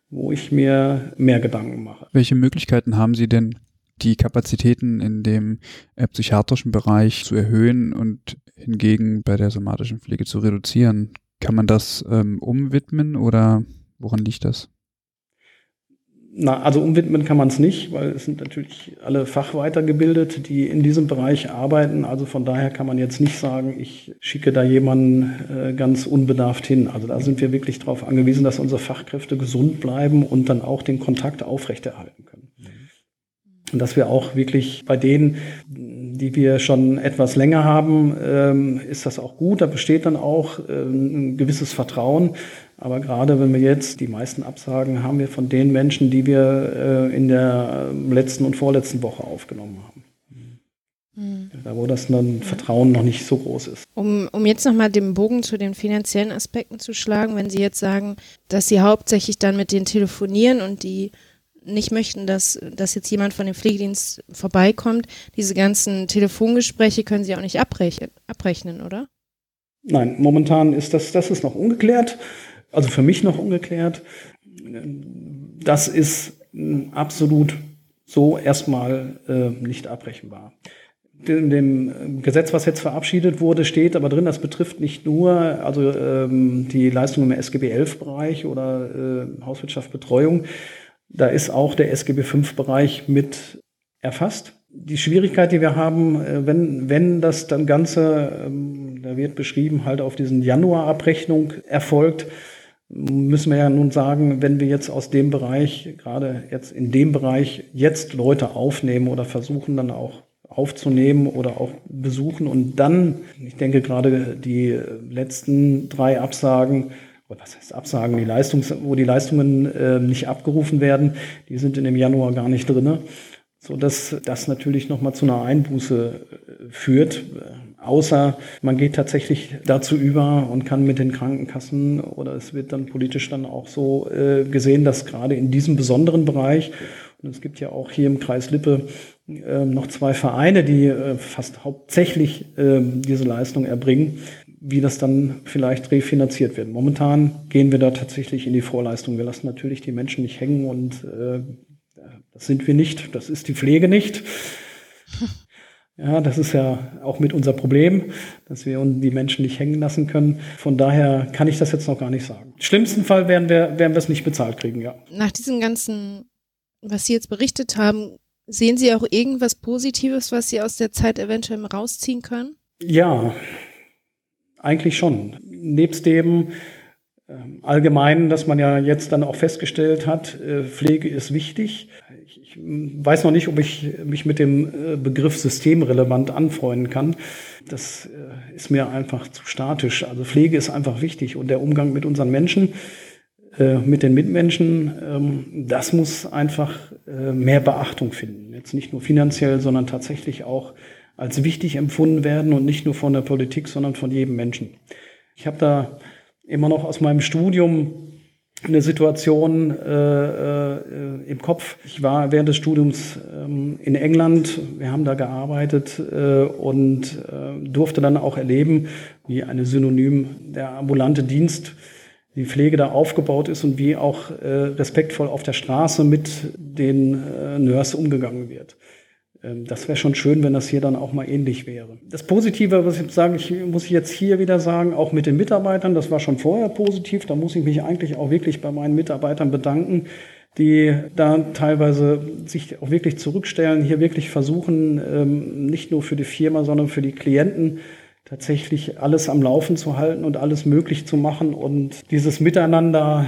wo ich mir mehr Gedanken mache. Welche Möglichkeiten haben Sie denn, die Kapazitäten in dem äh, psychiatrischen Bereich zu erhöhen und hingegen bei der somatischen Pflege zu reduzieren. Kann man das ähm, umwidmen oder woran liegt das? Na, also umwidmen kann man es nicht, weil es sind natürlich alle fachweitergebildet, die in diesem Bereich arbeiten. Also von daher kann man jetzt nicht sagen, ich schicke da jemanden äh, ganz unbedarft hin. Also da sind wir wirklich darauf angewiesen, dass unsere Fachkräfte gesund bleiben und dann auch den Kontakt aufrechterhalten können. Und dass wir auch wirklich bei denen, die wir schon etwas länger haben, ähm, ist das auch gut. Da besteht dann auch ähm, ein gewisses Vertrauen. Aber gerade wenn wir jetzt die meisten Absagen haben wir von den Menschen, die wir äh, in der letzten und vorletzten Woche aufgenommen haben. Mhm. Da wo das dann Vertrauen noch nicht so groß ist. Um, um jetzt nochmal den Bogen zu den finanziellen Aspekten zu schlagen, wenn Sie jetzt sagen, dass Sie hauptsächlich dann mit denen telefonieren und die nicht möchten, dass, dass jetzt jemand von dem Pflegedienst vorbeikommt. Diese ganzen Telefongespräche können Sie auch nicht abrechnen, abrechnen, oder? Nein, momentan ist das, das ist noch ungeklärt. Also für mich noch ungeklärt. Das ist absolut so erstmal äh, nicht abrechenbar. In dem Gesetz, was jetzt verabschiedet wurde, steht aber drin, das betrifft nicht nur also ähm, die Leistungen im SGB 11 Bereich oder äh, Hauswirtschaft Betreuung, da ist auch der SGB V-Bereich mit erfasst. Die Schwierigkeit, die wir haben, äh, wenn, wenn das dann Ganze, ähm, da wird beschrieben, halt auf diesen Januarabrechnung erfolgt, müssen wir ja nun sagen, wenn wir jetzt aus dem Bereich, gerade jetzt in dem Bereich, jetzt Leute aufnehmen oder versuchen dann auch aufzunehmen oder auch besuchen und dann, ich denke gerade die letzten drei Absagen was heißt Absagen, die Leistungs wo die Leistungen äh, nicht abgerufen werden, die sind in dem Januar gar nicht drinne, so dass das natürlich noch mal zu einer Einbuße äh, führt. Außer man geht tatsächlich dazu über und kann mit den Krankenkassen oder es wird dann politisch dann auch so äh, gesehen, dass gerade in diesem besonderen Bereich und es gibt ja auch hier im Kreis Lippe äh, noch zwei Vereine, die äh, fast hauptsächlich äh, diese Leistung erbringen, wie das dann vielleicht refinanziert wird. Momentan gehen wir da tatsächlich in die Vorleistung. Wir lassen natürlich die Menschen nicht hängen und äh, das sind wir nicht, das ist die Pflege nicht. *laughs* Ja, das ist ja auch mit unser Problem, dass wir die Menschen nicht hängen lassen können. Von daher kann ich das jetzt noch gar nicht sagen. Im schlimmsten Fall werden wir, werden wir es nicht bezahlt kriegen, ja. Nach diesem ganzen, was Sie jetzt berichtet haben, sehen Sie auch irgendwas Positives, was Sie aus der Zeit eventuell rausziehen können? Ja, eigentlich schon. Nebst dem äh, Allgemeinen, dass man ja jetzt dann auch festgestellt hat, äh, Pflege ist wichtig. Ich, ich weiß noch nicht, ob ich mich mit dem äh, Begriff systemrelevant anfreunden kann. Das äh, ist mir einfach zu statisch. Also Pflege ist einfach wichtig und der Umgang mit unseren Menschen, äh, mit den Mitmenschen, ähm, das muss einfach äh, mehr Beachtung finden. Jetzt nicht nur finanziell, sondern tatsächlich auch als wichtig empfunden werden und nicht nur von der Politik, sondern von jedem Menschen. Ich habe da immer noch aus meinem Studium eine Situation äh, äh, im Kopf. Ich war während des Studiums ähm, in England, wir haben da gearbeitet äh, und äh, durfte dann auch erleben, wie eine Synonym der ambulante Dienst, die Pflege da aufgebaut ist und wie auch äh, respektvoll auf der Straße mit den äh, Nurse umgegangen wird. Ähm, das wäre schon schön, wenn das hier dann auch mal ähnlich wäre. Das Positive, was ich sage, ich, muss jetzt hier wieder sagen, auch mit den Mitarbeitern, das war schon vorher positiv. Da muss ich mich eigentlich auch wirklich bei meinen Mitarbeitern bedanken, die da teilweise sich auch wirklich zurückstellen, hier wirklich versuchen, ähm, nicht nur für die Firma, sondern für die Klienten tatsächlich alles am Laufen zu halten und alles möglich zu machen und dieses Miteinander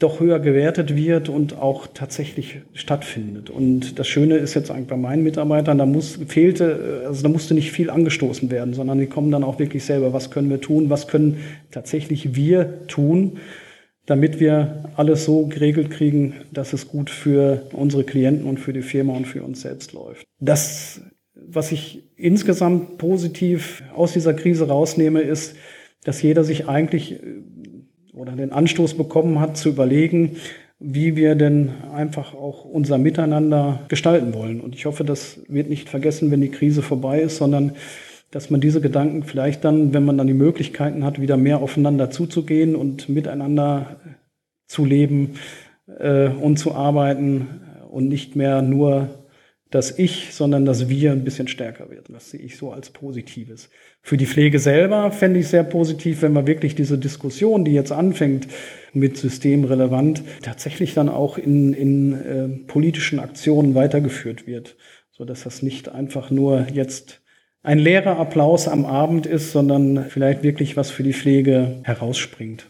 doch höher gewertet wird und auch tatsächlich stattfindet. Und das Schöne ist jetzt eigentlich bei meinen Mitarbeitern, da muss, fehlte, also da musste nicht viel angestoßen werden, sondern die kommen dann auch wirklich selber, was können wir tun, was können tatsächlich wir tun, damit wir alles so geregelt kriegen, dass es gut für unsere Klienten und für die Firma und für uns selbst läuft. Das was ich insgesamt positiv aus dieser Krise rausnehme, ist, dass jeder sich eigentlich äh, oder den Anstoß bekommen hat, zu überlegen, wie wir denn einfach auch unser Miteinander gestalten wollen. Und ich hoffe, das wird nicht vergessen, wenn die Krise vorbei ist, sondern dass man diese Gedanken vielleicht dann, wenn man dann die Möglichkeiten hat, wieder mehr aufeinander zuzugehen und miteinander zu leben äh, und zu arbeiten und nicht mehr nur das Ich, sondern das Wir ein bisschen stärker wird. Das sehe ich so als Positives. Für die Pflege selber fände ich sehr positiv, wenn man wirklich diese Diskussion, die jetzt anfängt mit systemrelevant, tatsächlich dann auch in, in äh, politischen Aktionen weitergeführt wird, so dass das nicht einfach nur jetzt ein leerer Applaus am Abend ist, sondern vielleicht wirklich was für die Pflege herausspringt.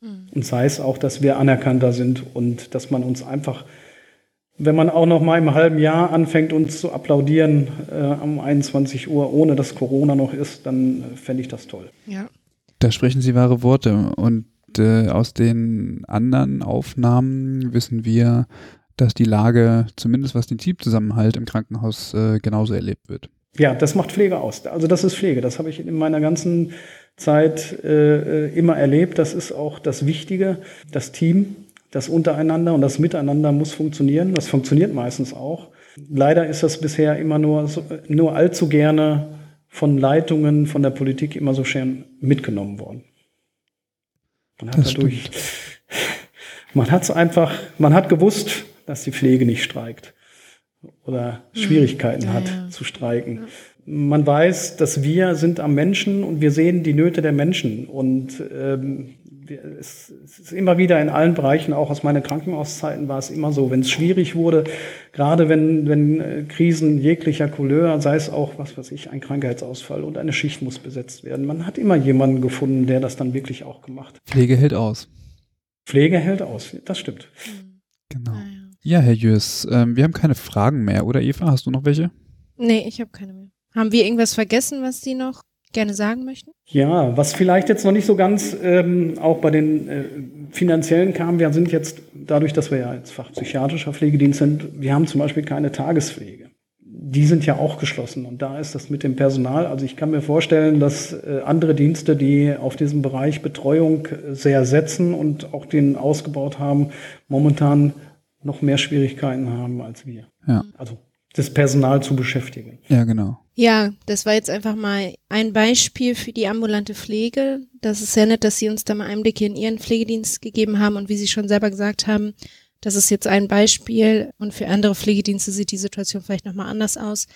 Mhm. Und sei es auch, dass wir anerkannter sind und dass man uns einfach wenn man auch noch mal im halben Jahr anfängt, uns zu applaudieren äh, um 21 Uhr, ohne dass Corona noch ist, dann äh, fände ich das toll. Ja. Da sprechen Sie wahre Worte. Und äh, aus den anderen Aufnahmen wissen wir, dass die Lage, zumindest was den Teamzusammenhalt im Krankenhaus, äh, genauso erlebt wird. Ja, das macht Pflege aus. Also das ist Pflege. Das habe ich in meiner ganzen Zeit äh, äh, immer erlebt. Das ist auch das Wichtige, das Team das Untereinander und das Miteinander muss funktionieren. Das funktioniert meistens auch. Leider ist das bisher immer nur, nur allzu gerne von Leitungen, von der Politik immer so schön mitgenommen worden. Man hat dadurch, *laughs* man hat es einfach, man hat gewusst, dass die Pflege nicht streikt oder hm. Schwierigkeiten ja, hat ja. zu streiken. Man weiß, dass wir sind am Menschen und wir sehen die Nöte der Menschen und ähm, es, ist immer wieder in allen Bereichen, auch aus meinen Krankenhauszeiten war es immer so, wenn es schwierig wurde, gerade wenn, wenn äh, Krisen jeglicher Couleur, sei es auch, was weiß ich, ein Krankheitsausfall und eine Schicht muss besetzt werden. Man hat immer jemanden gefunden, der das dann wirklich auch gemacht hat. Pflege hält aus. Pflege hält aus, das stimmt. Genau. Ja, Herr Jös, ähm, wir haben keine Fragen mehr, oder Eva? Hast du noch welche? Nee, ich habe keine mehr. Haben wir irgendwas vergessen, was Sie noch gerne sagen möchten? Ja, was vielleicht jetzt noch nicht so ganz ähm, auch bei den äh, finanziellen kam, wir sind jetzt dadurch, dass wir ja jetzt fachpsychiatrischer Pflegedienst sind, wir haben zum Beispiel keine Tagespflege. Die sind ja auch geschlossen und da ist das mit dem Personal. Also ich kann mir vorstellen, dass äh, andere Dienste, die auf diesem Bereich Betreuung äh, sehr setzen und auch den ausgebaut haben, momentan noch mehr Schwierigkeiten haben als wir. Ja. Also das Personal zu beschäftigen. Ja, genau. Ja, das war jetzt einfach mal ein Beispiel für die ambulante Pflege. Das ist sehr nett, dass Sie uns da mal Einblicke in Ihren Pflegedienst gegeben haben und wie Sie schon selber gesagt haben, das ist jetzt ein Beispiel und für andere Pflegedienste sieht die Situation vielleicht nochmal anders aus.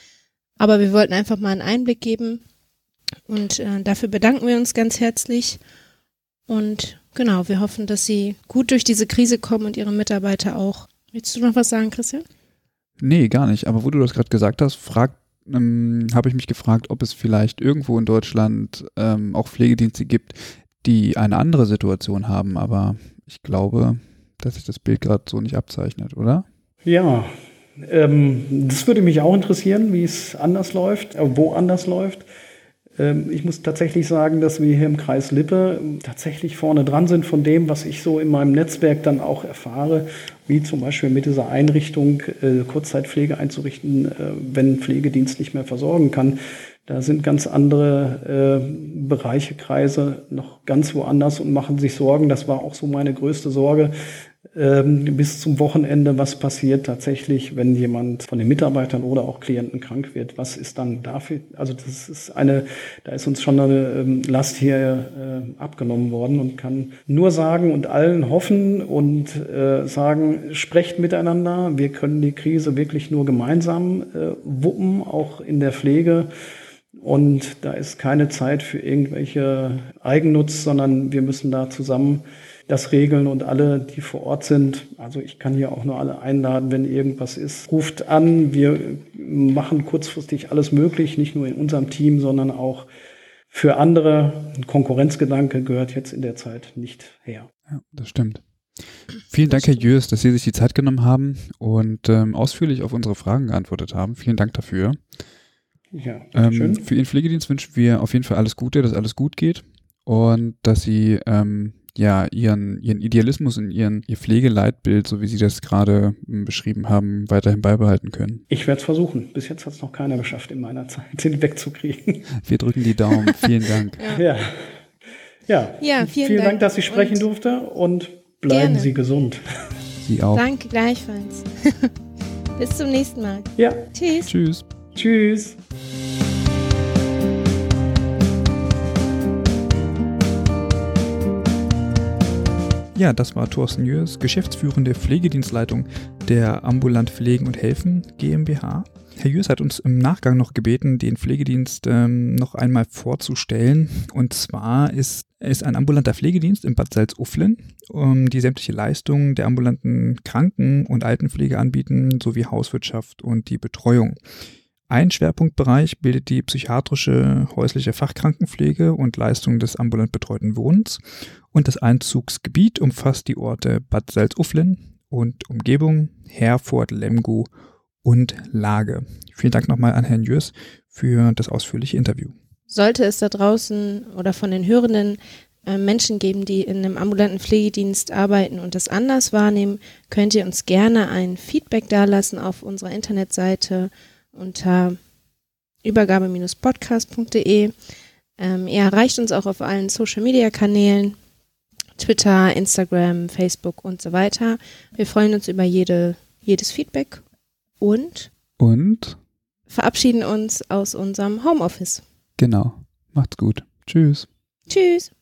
Aber wir wollten einfach mal einen Einblick geben und äh, dafür bedanken wir uns ganz herzlich. Und genau, wir hoffen, dass Sie gut durch diese Krise kommen und Ihre Mitarbeiter auch. Willst du noch was sagen, Christian? Nee, gar nicht. Aber wo du das gerade gesagt hast, frag, ähm, habe ich mich gefragt, ob es vielleicht irgendwo in Deutschland ähm, auch Pflegedienste gibt, die eine andere Situation haben. Aber ich glaube, dass sich das Bild gerade so nicht abzeichnet, oder? Ja, ähm, das würde mich auch interessieren, wie es anders läuft, äh, wo anders läuft. Ähm, ich muss tatsächlich sagen, dass wir hier im Kreis Lippe tatsächlich vorne dran sind von dem, was ich so in meinem Netzwerk dann auch erfahre, wie zum Beispiel mit dieser Einrichtung äh, Kurzzeitpflege einzurichten, äh, wenn Pflegedienst nicht mehr versorgen kann. Da sind ganz andere äh, Bereiche, Kreise noch ganz woanders und machen sich Sorgen. Das war auch so meine größte Sorge, bis zum Wochenende, was passiert tatsächlich, wenn jemand von den Mitarbeitern oder auch Klienten krank wird. Was ist dann dafür? Also das ist eine, da ist uns schon eine ähm, Last hier äh, abgenommen worden und kann nur sagen und allen hoffen und äh, sagen, sprecht miteinander. Wir können die Krise wirklich nur gemeinsam äh, wuppen, auch in der Pflege. Und da ist keine Zeit für irgendwelche Eigennutz, sondern wir müssen da zusammen das regeln und alle, die vor Ort sind, also ich kann hier auch nur alle einladen, wenn irgendwas ist, ruft an. Wir machen kurzfristig alles möglich, nicht nur in unserem Team, sondern auch für andere. Ein Konkurrenzgedanke gehört jetzt in der Zeit nicht her. Ja, das stimmt. Vielen Dank, Herr Jörs, dass Sie sich die Zeit genommen haben und ähm, ausführlich auf unsere Fragen geantwortet haben. Vielen Dank dafür. Ja, ähm, für Ihren Pflegedienst wünschen wir auf jeden Fall alles Gute, dass alles gut geht und dass Sie ähm, ja ihren, ihren Idealismus und ihren, ihr Pflegeleitbild, so wie Sie das gerade hm, beschrieben haben, weiterhin beibehalten können. Ich werde es versuchen. Bis jetzt hat es noch keiner geschafft in meiner Zeit, den wegzukriegen. Wir drücken die Daumen. *laughs* vielen Dank. Ja. Ja, ja vielen, vielen Dank. Dank. dass ich sprechen und durfte und bleiben gerne. Sie gesund. Sie auch. Danke gleichfalls. *laughs* Bis zum nächsten Mal. Ja. Tschüss. Tschüss. Tschüss. Ja, das war Thorsten Jörs, geschäftsführende Pflegedienstleitung der Ambulant Pflegen und Helfen GmbH. Herr Jörs hat uns im Nachgang noch gebeten, den Pflegedienst ähm, noch einmal vorzustellen. Und zwar ist es ein ambulanter Pflegedienst in Bad Salzuflen, um die sämtliche Leistungen der ambulanten Kranken- und Altenpflege anbieten, sowie Hauswirtschaft und die Betreuung. Ein Schwerpunktbereich bildet die psychiatrische häusliche Fachkrankenpflege und Leistungen des ambulant betreuten Wohnens und das Einzugsgebiet umfasst die Orte Bad Salzuflen und Umgebung, Herford, Lemgo und Lage. Vielen Dank nochmal an Herrn Jörs für das ausführliche Interview. Sollte es da draußen oder von den Hörenden äh, Menschen geben, die in einem ambulanten Pflegedienst arbeiten und das anders wahrnehmen, könnt ihr uns gerne ein Feedback dalassen auf unserer Internetseite unter übergabe-podcast.de. Ähm, ihr erreicht uns auch auf allen Social-Media-Kanälen. Twitter, Instagram, Facebook und so weiter. Wir freuen uns über jede, jedes Feedback und, und verabschieden uns aus unserem Homeoffice. Genau. Macht's gut. Tschüss. Tschüss.